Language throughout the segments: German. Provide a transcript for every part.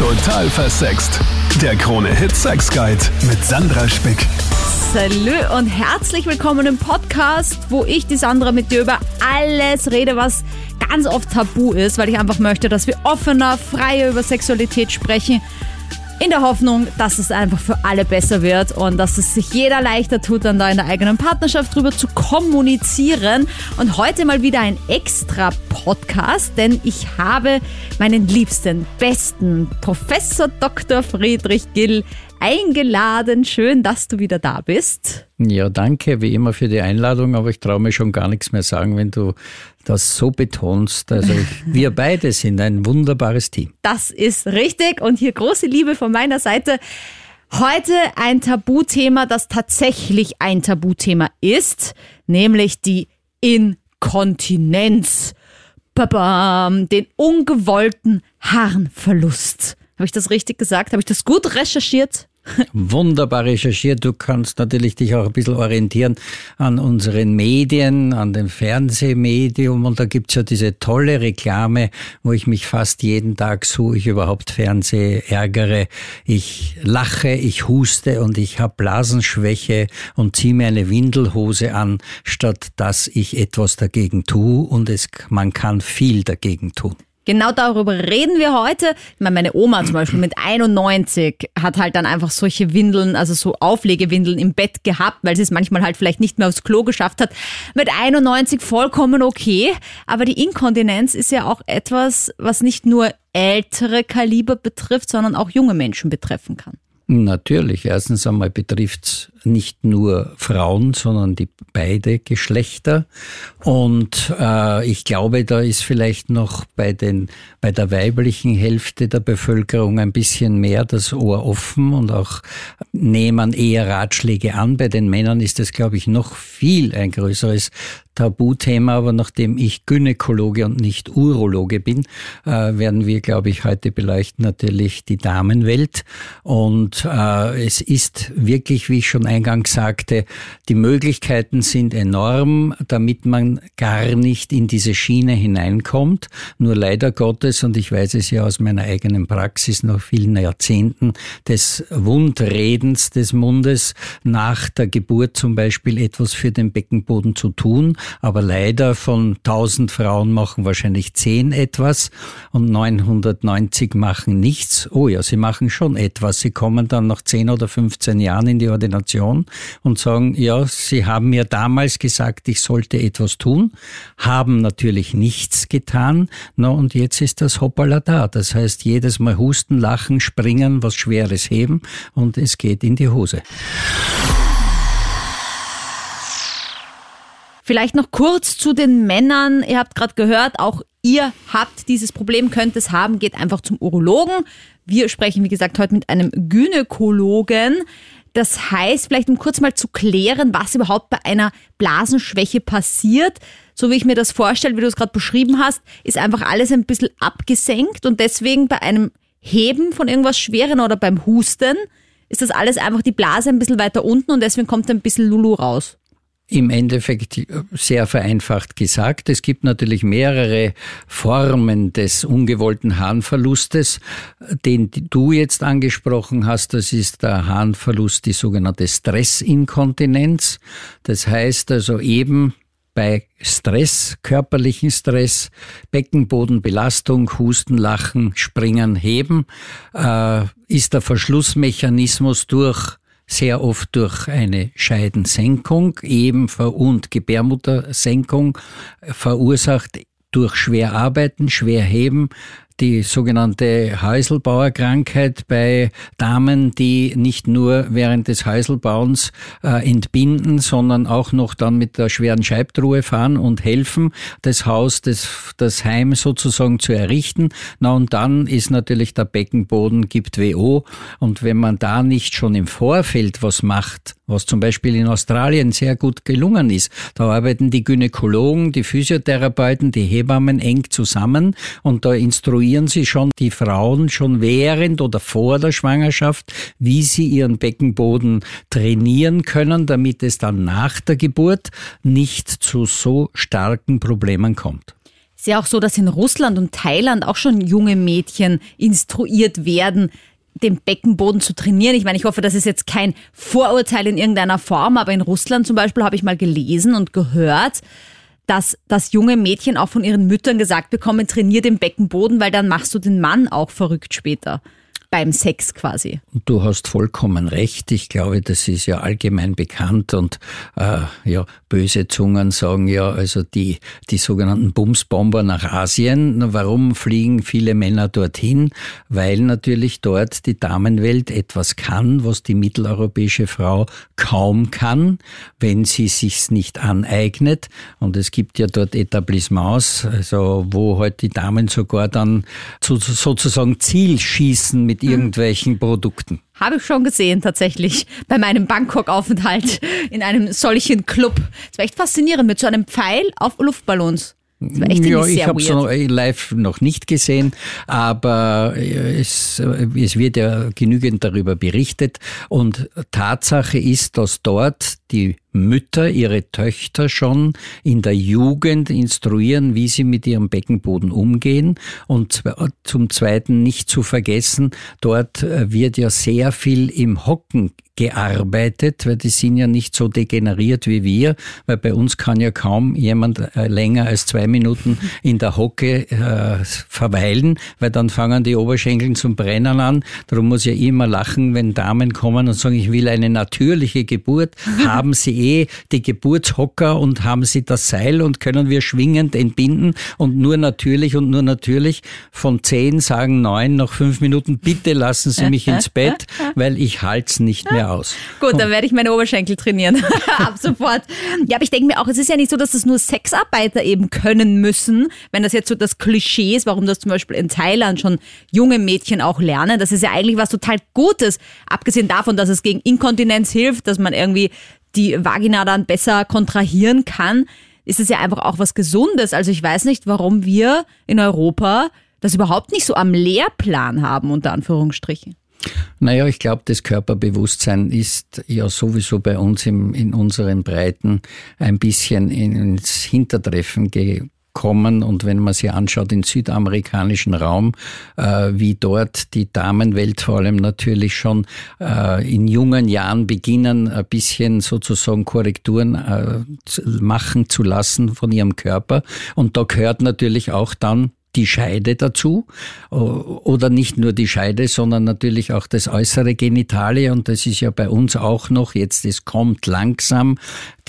Total versext. Der Krone-Hit Sex Guide mit Sandra Spick. Salü und herzlich willkommen im Podcast, wo ich, die Sandra, mit dir über alles rede, was ganz oft tabu ist, weil ich einfach möchte, dass wir offener, freier über Sexualität sprechen in der Hoffnung, dass es einfach für alle besser wird und dass es sich jeder leichter tut, dann da in der eigenen Partnerschaft drüber zu kommunizieren. Und heute mal wieder ein extra Podcast, denn ich habe meinen liebsten, besten Professor Dr. Friedrich Gill eingeladen. Schön, dass du wieder da bist. Ja, danke wie immer für die Einladung, aber ich traue mir schon gar nichts mehr sagen, wenn du das so betonst. Also ich, wir beide sind ein wunderbares Team. Das ist richtig und hier große Liebe von meiner Seite. Heute ein Tabuthema, das tatsächlich ein Tabuthema ist, nämlich die Inkontinenz. Babam, den ungewollten Harnverlust. Habe ich das richtig gesagt? Habe ich das gut recherchiert? Wunderbar recherchiert. Du kannst natürlich dich auch ein bisschen orientieren an unseren Medien, an dem Fernsehmedium. Und da gibt's ja diese tolle Reklame, wo ich mich fast jeden Tag so ich überhaupt Fernseh ärgere. Ich lache, ich huste und ich habe Blasenschwäche und ziehe mir eine Windelhose an, statt dass ich etwas dagegen tue. Und es, man kann viel dagegen tun. Genau darüber reden wir heute. Ich meine, meine Oma zum Beispiel mit 91 hat halt dann einfach solche Windeln, also so Auflegewindeln im Bett gehabt, weil sie es manchmal halt vielleicht nicht mehr aufs Klo geschafft hat. Mit 91 vollkommen okay. Aber die Inkontinenz ist ja auch etwas, was nicht nur ältere Kaliber betrifft, sondern auch junge Menschen betreffen kann. Natürlich. Erstens einmal betrifft's nicht nur Frauen, sondern die beide Geschlechter. Und äh, ich glaube, da ist vielleicht noch bei den bei der weiblichen Hälfte der Bevölkerung ein bisschen mehr das Ohr offen und auch nehmen eher Ratschläge an. Bei den Männern ist das, glaube ich, noch viel ein größeres Tabuthema, aber nachdem ich Gynäkologe und nicht Urologe bin, äh, werden wir, glaube ich, heute beleuchten natürlich die Damenwelt. Und äh, es ist wirklich, wie ich schon eingangs sagte, die Möglichkeiten sind enorm, damit man gar nicht in diese Schiene hineinkommt. Nur leider Gottes, und ich weiß es ja aus meiner eigenen Praxis nach vielen Jahrzehnten des Wundredens des Mundes nach der Geburt zum Beispiel etwas für den Beckenboden zu tun, aber leider von 1000 Frauen machen wahrscheinlich 10 etwas und 990 machen nichts. Oh ja, sie machen schon etwas. Sie kommen dann nach 10 oder 15 Jahren in die Ordination und sagen, ja, sie haben mir damals gesagt, ich sollte etwas tun, haben natürlich nichts getan. Na, und jetzt ist das Hoppala da. Das heißt, jedes Mal husten, lachen, springen, was Schweres heben und es geht in die Hose. Vielleicht noch kurz zu den Männern. Ihr habt gerade gehört, auch ihr habt dieses Problem, könnt es haben, geht einfach zum Urologen. Wir sprechen, wie gesagt, heute mit einem Gynäkologen. Das heißt, vielleicht um kurz mal zu klären, was überhaupt bei einer Blasenschwäche passiert. So wie ich mir das vorstelle, wie du es gerade beschrieben hast, ist einfach alles ein bisschen abgesenkt und deswegen bei einem Heben von irgendwas Schweren oder beim Husten ist das alles einfach die Blase ein bisschen weiter unten und deswegen kommt ein bisschen Lulu raus im Endeffekt sehr vereinfacht gesagt. Es gibt natürlich mehrere Formen des ungewollten Harnverlustes, den du jetzt angesprochen hast. Das ist der Harnverlust, die sogenannte Stressinkontinenz. Das heißt also eben bei Stress, körperlichen Stress, Beckenbodenbelastung, Husten, Lachen, Springen, Heben, äh, ist der Verschlussmechanismus durch sehr oft durch eine Scheidensenkung eben und Gebärmuttersenkung verursacht durch schwer arbeiten, schwer heben, die sogenannte Häuselbauerkrankheit bei Damen, die nicht nur während des Häuselbauens äh, entbinden, sondern auch noch dann mit der schweren Scheibtruhe fahren und helfen, das Haus, das, das Heim sozusagen zu errichten. Na und dann ist natürlich der Beckenboden gibt WO und wenn man da nicht schon im Vorfeld was macht, was zum Beispiel in Australien sehr gut gelungen ist. Da arbeiten die Gynäkologen, die Physiotherapeuten, die Hebammen eng zusammen und da instruieren sie schon die Frauen schon während oder vor der Schwangerschaft, wie sie ihren Beckenboden trainieren können, damit es dann nach der Geburt nicht zu so starken Problemen kommt. ist ja auch so, dass in Russland und Thailand auch schon junge Mädchen instruiert werden, den Beckenboden zu trainieren. Ich meine, ich hoffe, das ist jetzt kein Vorurteil in irgendeiner Form, aber in Russland zum Beispiel habe ich mal gelesen und gehört, dass das junge Mädchen auch von ihren Müttern gesagt bekommen, trainier den Beckenboden, weil dann machst du den Mann auch verrückt später beim Sex quasi. Du hast vollkommen recht. Ich glaube, das ist ja allgemein bekannt und äh, ja, böse Zungen sagen ja, also die, die sogenannten Bumsbomber nach Asien. Warum fliegen viele Männer dorthin? Weil natürlich dort die Damenwelt etwas kann, was die mitteleuropäische Frau kaum kann, wenn sie sich's nicht aneignet. Und es gibt ja dort Etablissements, also wo halt die Damen sogar dann zu, sozusagen Ziel schießen mit mit hm. irgendwelchen Produkten. Habe ich schon gesehen, tatsächlich, bei meinem Bangkok-Aufenthalt in einem solchen Club. Es war echt faszinierend mit so einem Pfeil auf Luftballons. Ja, ich habe es live noch nicht gesehen, aber es, es wird ja genügend darüber berichtet. Und Tatsache ist, dass dort die Mütter ihre Töchter schon in der Jugend instruieren, wie sie mit ihrem Beckenboden umgehen. Und zum Zweiten nicht zu vergessen, dort äh, wird ja sehr viel im Hocken gearbeitet, weil die sind ja nicht so degeneriert wie wir, weil bei uns kann ja kaum jemand äh, länger als zwei Minuten in der Hocke äh, verweilen, weil dann fangen die Oberschenkel zum Brennen an. Darum muss ich ja immer lachen, wenn Damen kommen und sagen, ich will eine natürliche Geburt haben haben Sie eh die Geburtshocker und haben Sie das Seil und können wir schwingend entbinden und nur natürlich und nur natürlich von zehn sagen neun nach fünf Minuten, bitte lassen Sie mich ins Bett, weil ich halte es nicht mehr aus. Gut, dann werde ich meine Oberschenkel trainieren. Ab sofort. Ja, aber ich denke mir auch, es ist ja nicht so, dass das nur Sexarbeiter eben können müssen, wenn das jetzt so das Klischee ist, warum das zum Beispiel in Thailand schon junge Mädchen auch lernen. Das ist ja eigentlich was total Gutes. Abgesehen davon, dass es gegen Inkontinenz hilft, dass man irgendwie die Vagina dann besser kontrahieren kann, ist es ja einfach auch was Gesundes. Also ich weiß nicht, warum wir in Europa das überhaupt nicht so am Lehrplan haben, unter Anführungsstrichen. Naja, ich glaube, das Körperbewusstsein ist ja sowieso bei uns im, in unseren Breiten ein bisschen ins Hintertreffen gekommen kommen. Und wenn man sich anschaut, im südamerikanischen Raum, äh, wie dort die Damenwelt vor allem natürlich schon äh, in jungen Jahren beginnen, ein bisschen sozusagen Korrekturen äh, machen zu lassen von ihrem Körper. Und da gehört natürlich auch dann die Scheide dazu oder nicht nur die Scheide, sondern natürlich auch das äußere Genitale. Und das ist ja bei uns auch noch jetzt, es kommt langsam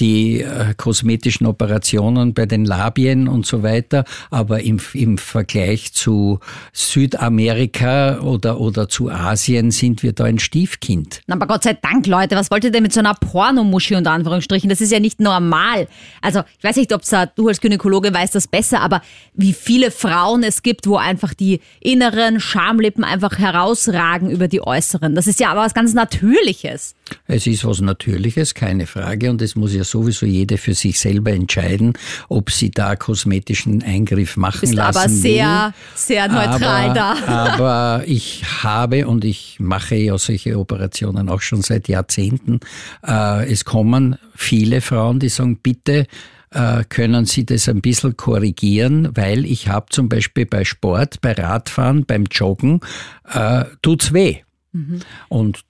die äh, kosmetischen Operationen bei den Labien und so weiter, aber im, im Vergleich zu Südamerika oder, oder zu Asien sind wir da ein Stiefkind. Aber Gott sei Dank, Leute, was wollt ihr denn mit so einer Pornomuschi unter Anführungsstrichen? Das ist ja nicht normal. Also, ich weiß nicht, ob du als Gynäkologe weißt das besser, aber wie viele Frauen es gibt, wo einfach die inneren Schamlippen einfach herausragen über die äußeren. Das ist ja aber was ganz Natürliches. Es ist was Natürliches, keine Frage, und es muss ja sowieso jede für sich selber entscheiden, ob sie da kosmetischen Eingriff machen Bist lassen aber sehr, will. sehr neutral aber, da. Aber ich habe und ich mache ja solche Operationen auch schon seit Jahrzehnten. Äh, es kommen viele Frauen, die sagen, bitte äh, können Sie das ein bisschen korrigieren, weil ich habe zum Beispiel bei Sport, bei Radfahren, beim Joggen, äh, tut's weh. Mhm. Und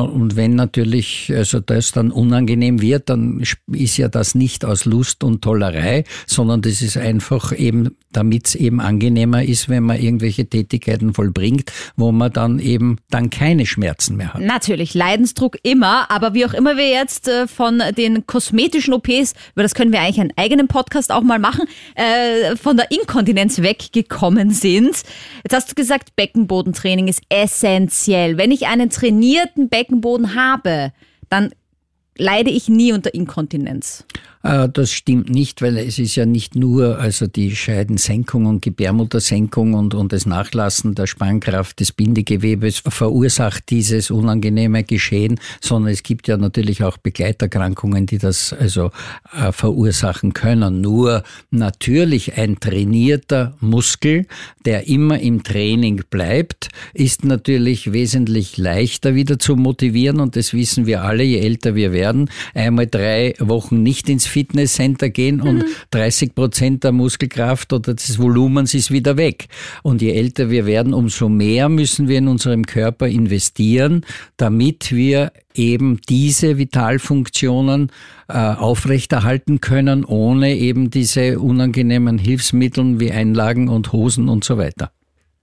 und wenn natürlich also das dann unangenehm wird, dann ist ja das nicht aus Lust und Tollerei, sondern das ist einfach eben, damit es eben angenehmer ist, wenn man irgendwelche Tätigkeiten vollbringt, wo man dann eben dann keine Schmerzen mehr hat. Natürlich, Leidensdruck immer, aber wie auch immer wir jetzt äh, von den kosmetischen OPs, über das können wir eigentlich einen eigenen Podcast auch mal machen, äh, von der Inkontinenz weggekommen sind. Jetzt hast du gesagt, Beckenbodentraining ist essentiell. Wenn ich einen trainierten Beckenboden Beckenboden habe, dann leide ich nie unter Inkontinenz. Äh, das stimmt nicht, weil es ist ja nicht nur also die Scheidensenkung und Gebärmuttersenkung und, und das Nachlassen der Spannkraft des Bindegewebes verursacht dieses unangenehme Geschehen, sondern es gibt ja natürlich auch Begleiterkrankungen, die das also äh, verursachen können. Nur natürlich ein trainierter Muskel, der immer im Training bleibt, ist natürlich wesentlich leichter wieder zu motivieren und das wissen wir alle, je älter wir werden. Einmal drei Wochen nicht ins Fitnesscenter gehen und 30 Prozent der Muskelkraft oder des Volumens ist wieder weg. Und je älter wir werden, umso mehr müssen wir in unserem Körper investieren, damit wir eben diese Vitalfunktionen äh, aufrechterhalten können, ohne eben diese unangenehmen Hilfsmittel wie Einlagen und Hosen und so weiter.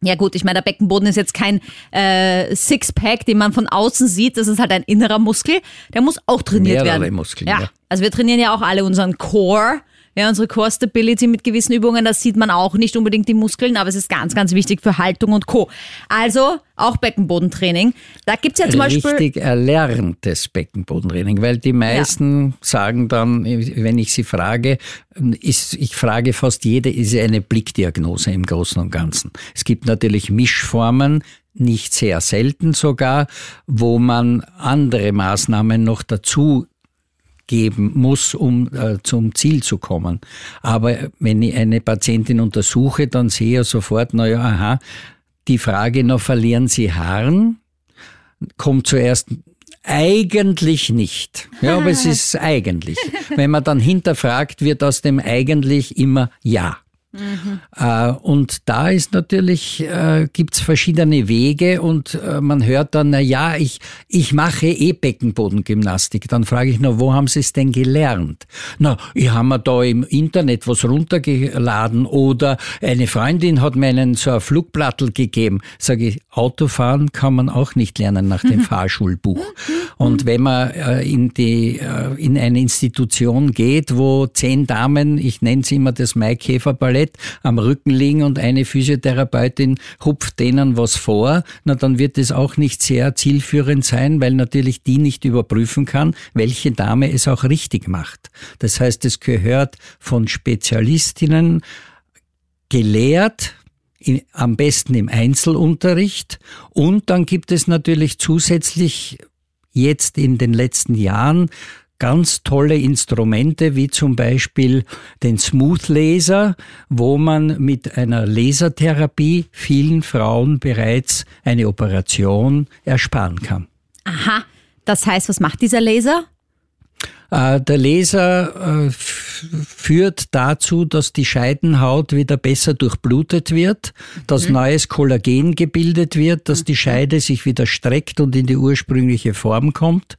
Ja gut, ich meine, der Beckenboden ist jetzt kein äh, Sixpack, den man von außen sieht. Das ist halt ein innerer Muskel. Der muss auch trainiert Mehrere werden. Muskeln, Ja. ja. Also wir trainieren ja auch alle unseren Core. Ja, unsere Core Stability mit gewissen Übungen, das sieht man auch nicht unbedingt die Muskeln, aber es ist ganz, ganz wichtig für Haltung und Co. Also auch Beckenbodentraining. Da gibt's ja zum Beispiel. Richtig erlerntes Beckenbodentraining, weil die meisten sagen dann, wenn ich sie frage, ist, ich frage fast jede, ist eine Blickdiagnose im Großen und Ganzen. Es gibt natürlich Mischformen, nicht sehr selten sogar, wo man andere Maßnahmen noch dazu geben muss, um äh, zum Ziel zu kommen. Aber wenn ich eine Patientin untersuche, dann sehe ich sofort, na ja, aha, die Frage noch, verlieren Sie Haaren? Kommt zuerst eigentlich nicht. Ja, aber es ist eigentlich. Wenn man dann hinterfragt, wird aus dem eigentlich immer ja. Äh, und da ist natürlich, äh, gibt's verschiedene Wege und äh, man hört dann, na ja, ich, ich mache eh Beckenbodengymnastik. Dann frage ich noch, wo haben Sie es denn gelernt? Na, ich habe mir da im Internet was runtergeladen oder eine Freundin hat mir einen so ein Flugblattel gegeben. Sage ich, Autofahren kann man auch nicht lernen nach dem Fahrschulbuch. Und wenn man äh, in die, äh, in eine Institution geht, wo zehn Damen, ich nenne sie immer das Maikäferballett, am Rücken liegen und eine Physiotherapeutin hupft denen was vor, na dann wird es auch nicht sehr zielführend sein, weil natürlich die nicht überprüfen kann, welche Dame es auch richtig macht. Das heißt, es gehört von Spezialistinnen gelehrt, in, am besten im Einzelunterricht. Und dann gibt es natürlich zusätzlich jetzt in den letzten Jahren ganz tolle Instrumente, wie zum Beispiel den Smooth Laser, wo man mit einer Lasertherapie vielen Frauen bereits eine Operation ersparen kann. Aha. Das heißt, was macht dieser Laser? Äh, Der Laser äh, führt dazu, dass die Scheidenhaut wieder besser durchblutet wird, dass neues Kollagen gebildet wird, dass die Scheide sich wieder streckt und in die ursprüngliche Form kommt.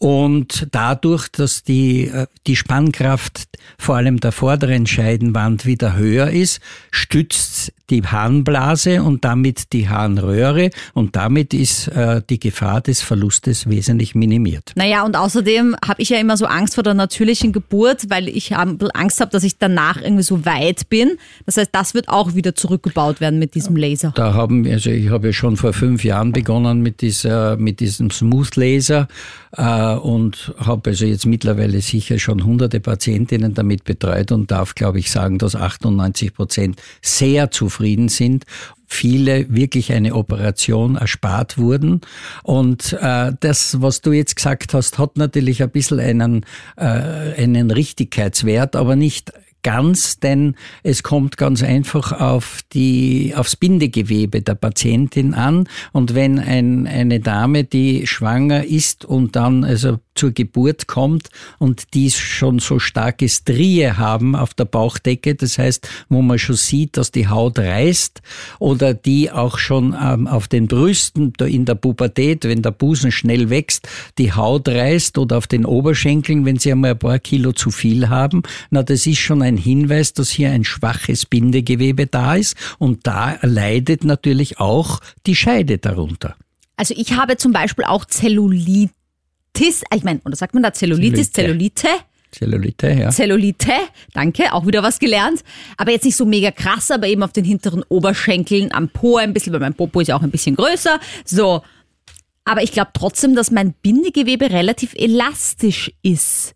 Und dadurch, dass die, äh, die Spannkraft vor allem der vorderen Scheidenwand wieder höher ist, stützt die Harnblase und damit die Harnröhre und damit ist äh, die Gefahr des Verlustes wesentlich minimiert. Naja, und außerdem habe ich ja immer so Angst vor der natürlichen Geburt, weil ich bisschen Angst habe, dass ich danach irgendwie so weit bin. Das heißt, das wird auch wieder zurückgebaut werden mit diesem Laser. Da haben wir, also ich habe ja schon vor fünf Jahren begonnen mit dieser, mit diesem Smooth Laser äh, und habe also jetzt mittlerweile sicher schon hunderte Patientinnen damit betreut und darf, glaube ich, sagen, dass 98 Prozent sehr zufrieden sind viele wirklich eine Operation erspart wurden. Und äh, das, was du jetzt gesagt hast, hat natürlich ein bisschen einen, äh, einen Richtigkeitswert, aber nicht ganz, denn es kommt ganz einfach auf die, aufs Bindegewebe der Patientin an. Und wenn ein, eine Dame, die schwanger ist und dann also zur Geburt kommt und die schon so starke Strie haben auf der Bauchdecke, das heißt, wo man schon sieht, dass die Haut reißt oder die auch schon ähm, auf den Brüsten in der Pubertät, wenn der Busen schnell wächst, die Haut reißt oder auf den Oberschenkeln, wenn sie einmal ein paar Kilo zu viel haben, na, das ist schon ein Hinweis, dass hier ein schwaches Bindegewebe da ist und da leidet natürlich auch die Scheide darunter. Also ich habe zum Beispiel auch Zellulitis, ich meine, oder sagt man da Zellulitis, Zellulite. Zellulite? Ja. Zellulite, danke, auch wieder was gelernt. Aber jetzt nicht so mega krass, aber eben auf den hinteren Oberschenkeln, am Po ein bisschen, weil mein Popo ist ja auch ein bisschen größer. So. Aber ich glaube trotzdem, dass mein Bindegewebe relativ elastisch ist.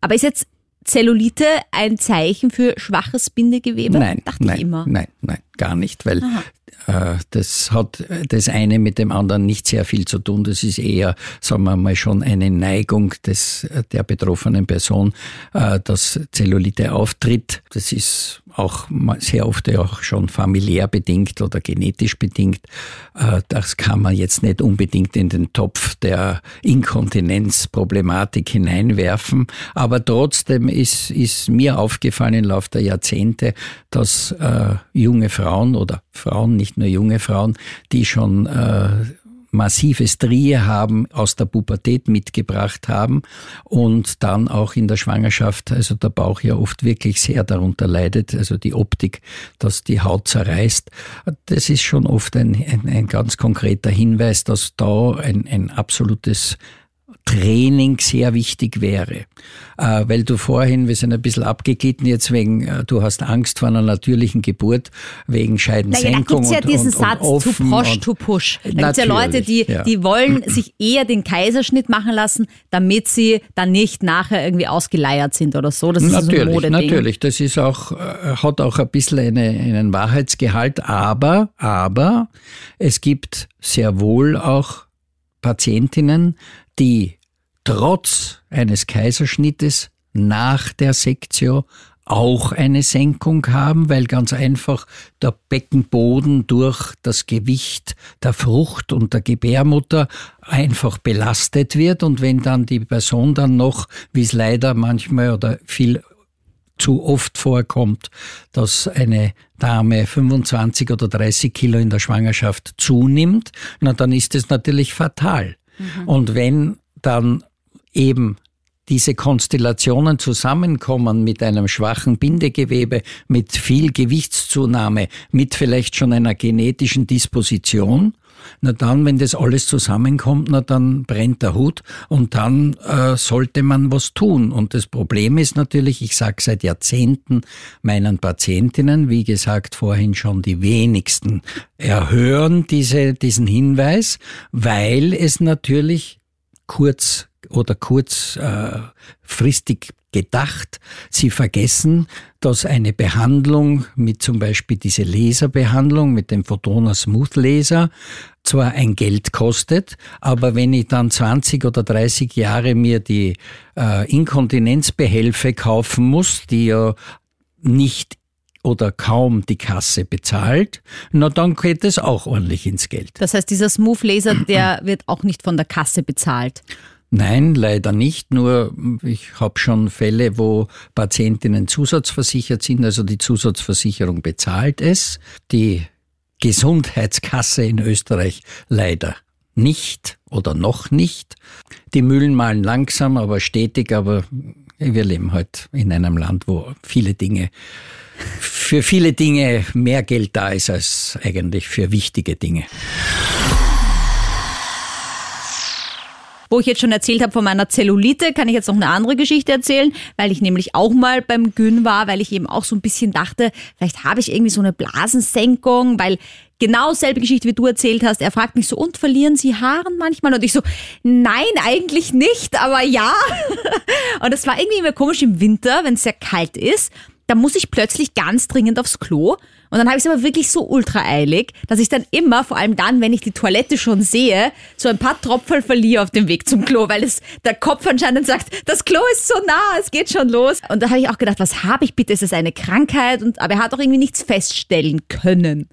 Aber ist jetzt Zellulite ein Zeichen für schwaches Bindegebe? Nein, Dachte nein, ich immer. nein, nein, gar nicht, weil äh, das hat das eine mit dem anderen nicht sehr viel zu tun. Das ist eher, sagen wir mal, schon eine Neigung des, der betroffenen Person, äh, dass Zellulite auftritt. Das ist auch sehr oft auch schon familiär bedingt oder genetisch bedingt. Äh, das kann man jetzt nicht unbedingt in den Topf der Inkontinenzproblematik hineinwerfen. Aber trotzdem ist, ist mir aufgefallen im Laufe der Jahrzehnte, dass äh, junge Frauen oder Frauen, nicht nur junge Frauen, die schon äh, massive Strie haben, aus der Pubertät mitgebracht haben und dann auch in der Schwangerschaft, also der Bauch ja oft wirklich sehr darunter leidet, also die Optik, dass die Haut zerreißt. Das ist schon oft ein, ein, ein ganz konkreter Hinweis, dass da ein, ein absolutes Training sehr wichtig wäre. Äh, weil du vorhin, wir sind ein bisschen abgeglitten jetzt wegen, äh, du hast Angst vor einer natürlichen Geburt, wegen Scheidensenkung. Naja, da gibt's ja diesen und, Satz, und to push, to push. Da gibt's ja Leute, die, ja. die wollen sich eher den Kaiserschnitt machen lassen, damit sie dann nicht nachher irgendwie ausgeleiert sind oder so. Das ist natürlich, so ein Modeding. Natürlich, das ist auch, äh, hat auch ein bisschen eine, einen Wahrheitsgehalt, aber, aber es gibt sehr wohl auch Patientinnen, die trotz eines Kaiserschnittes nach der Sektio auch eine Senkung haben, weil ganz einfach der Beckenboden durch das Gewicht der Frucht und der Gebärmutter einfach belastet wird. Und wenn dann die Person dann noch, wie es leider manchmal oder viel zu oft vorkommt, dass eine Dame 25 oder 30 Kilo in der Schwangerschaft zunimmt, na dann ist es natürlich fatal. Mhm. Und wenn dann eben diese Konstellationen zusammenkommen mit einem schwachen Bindegewebe, mit viel Gewichtszunahme, mit vielleicht schon einer genetischen Disposition, na dann, wenn das alles zusammenkommt, na dann brennt der Hut und dann äh, sollte man was tun. Und das Problem ist natürlich, ich sage seit Jahrzehnten meinen Patientinnen, wie gesagt vorhin schon, die wenigsten erhören diese, diesen Hinweis, weil es natürlich kurz oder kurzfristig äh, gedacht. Sie vergessen, dass eine Behandlung mit zum Beispiel diese Laserbehandlung mit dem Photona Smooth Laser zwar ein Geld kostet, aber wenn ich dann 20 oder 30 Jahre mir die äh, Inkontinenzbehelfe kaufen muss, die ja nicht oder kaum die Kasse bezahlt, na dann geht es auch ordentlich ins Geld. Das heißt, dieser Smooth Laser, der wird auch nicht von der Kasse bezahlt. Nein, leider nicht. Nur ich habe schon Fälle, wo Patientinnen zusatzversichert sind, also die Zusatzversicherung bezahlt es. Die Gesundheitskasse in Österreich leider nicht oder noch nicht. Die Mühlen malen langsam, aber stetig, aber wir leben halt in einem Land, wo viele Dinge für viele Dinge mehr Geld da ist als eigentlich für wichtige Dinge. Wo ich jetzt schon erzählt habe von meiner Zellulite, kann ich jetzt noch eine andere Geschichte erzählen, weil ich nämlich auch mal beim Gyn war, weil ich eben auch so ein bisschen dachte, vielleicht habe ich irgendwie so eine Blasensenkung, weil genau selbe Geschichte, wie du erzählt hast. Er fragt mich so, und verlieren Sie Haaren manchmal? Und ich so, nein, eigentlich nicht, aber ja. Und das war irgendwie immer komisch im Winter, wenn es sehr kalt ist da muss ich plötzlich ganz dringend aufs Klo. Und dann habe ich es aber wirklich so ultra eilig, dass ich dann immer, vor allem dann, wenn ich die Toilette schon sehe, so ein paar Tropfen verliere auf dem Weg zum Klo, weil es der Kopf anscheinend sagt, das Klo ist so nah, es geht schon los. Und da habe ich auch gedacht, was habe ich bitte? Ist es eine Krankheit? Und, aber er hat auch irgendwie nichts feststellen können.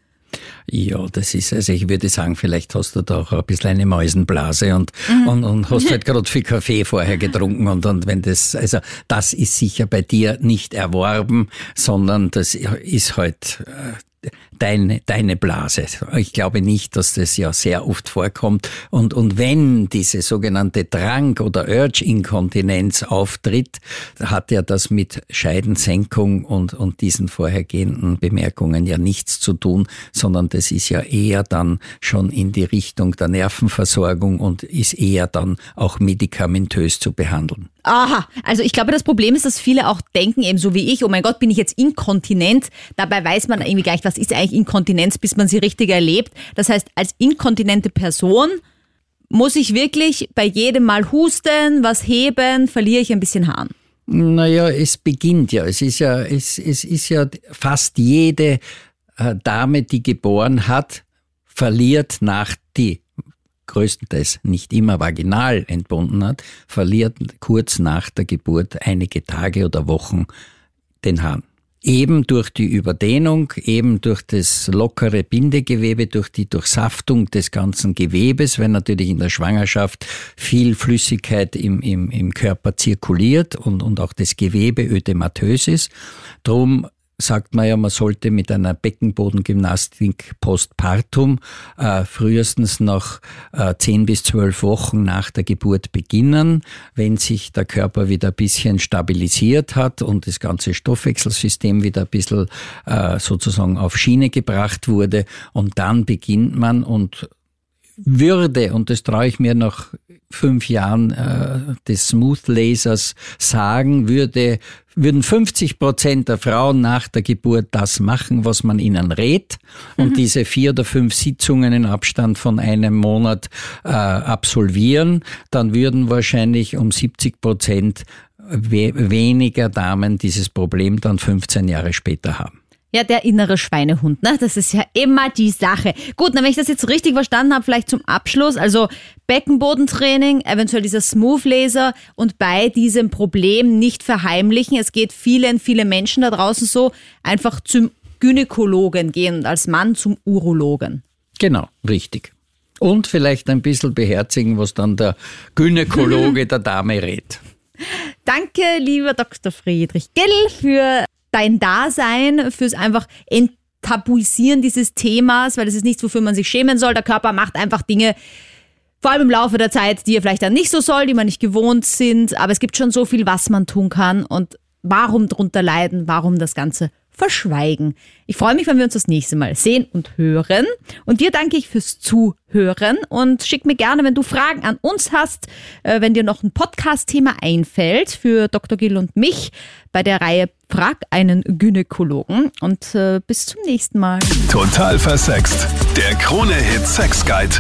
Ja, das ist, also ich würde sagen, vielleicht hast du da auch ein bisschen eine Mäusenblase und, mhm. und, und hast halt gerade viel Kaffee vorher getrunken und, und wenn das, also das ist sicher bei dir nicht erworben, sondern das ist halt äh, deine, deine Blase. Ich glaube nicht, dass das ja sehr oft vorkommt. Und, und wenn diese sogenannte Drang- oder Urge-Inkontinenz auftritt, hat ja das mit Scheidensenkung und, und diesen vorhergehenden Bemerkungen ja nichts zu tun, sondern das ist ja eher dann schon in die Richtung der Nervenversorgung und ist eher dann auch medikamentös zu behandeln. Aha, also ich glaube, das Problem ist, dass viele auch denken, eben so wie ich, oh mein Gott, bin ich jetzt inkontinent. Dabei weiß man irgendwie gar nicht, was ist eigentlich Inkontinenz, bis man sie richtig erlebt. Das heißt, als inkontinente Person muss ich wirklich bei jedem Mal husten, was heben, verliere ich ein bisschen Haaren. Naja, es beginnt ja. Es ist ja, es, es ist ja fast jede äh, Dame, die geboren hat, verliert nach die größtenteils nicht immer vaginal entbunden hat, verliert kurz nach der Geburt einige Tage oder Wochen den Hahn. Eben durch die Überdehnung, eben durch das lockere Bindegewebe, durch die Durchsaftung des ganzen Gewebes, wenn natürlich in der Schwangerschaft viel Flüssigkeit im, im, im Körper zirkuliert und, und auch das Gewebe ödematös ist. Drum sagt man ja, man sollte mit einer Beckenbodengymnastik postpartum äh, frühestens nach äh, 10 bis 12 Wochen nach der Geburt beginnen, wenn sich der Körper wieder ein bisschen stabilisiert hat und das ganze Stoffwechselsystem wieder ein bisschen äh, sozusagen auf Schiene gebracht wurde. Und dann beginnt man und würde, und das traue ich mir nach fünf Jahren äh, des Smooth Lasers sagen, würde, würden 50 Prozent der Frauen nach der Geburt das machen, was man ihnen rät und mhm. diese vier oder fünf Sitzungen in Abstand von einem Monat äh, absolvieren, dann würden wahrscheinlich um 70 Prozent we weniger Damen dieses Problem dann 15 Jahre später haben. Ja, der innere Schweinehund, ne? Das ist ja immer die Sache. Gut, na, wenn ich das jetzt richtig verstanden habe, vielleicht zum Abschluss, also Beckenbodentraining, eventuell dieser Smooth Laser und bei diesem Problem nicht verheimlichen. Es geht vielen, viele Menschen da draußen so, einfach zum Gynäkologen gehen und als Mann zum Urologen. Genau, richtig. Und vielleicht ein bisschen beherzigen, was dann der Gynäkologe der Dame rät. Danke, lieber Dr. Friedrich Gill, für dein Dasein, fürs einfach enttabuisieren dieses Themas, weil es ist nichts, wofür man sich schämen soll. Der Körper macht einfach Dinge, vor allem im Laufe der Zeit, die er vielleicht dann nicht so soll, die man nicht gewohnt sind. Aber es gibt schon so viel, was man tun kann und warum drunter leiden, warum das Ganze verschweigen. Ich freue mich, wenn wir uns das nächste Mal sehen und hören. Und dir danke ich fürs Zuhören und schick mir gerne, wenn du Fragen an uns hast, äh, wenn dir noch ein Podcast-Thema einfällt für Dr. Gill und mich bei der Reihe Frag einen Gynäkologen. Und äh, bis zum nächsten Mal. Total versext. Der Krone-Hit Sex Guide.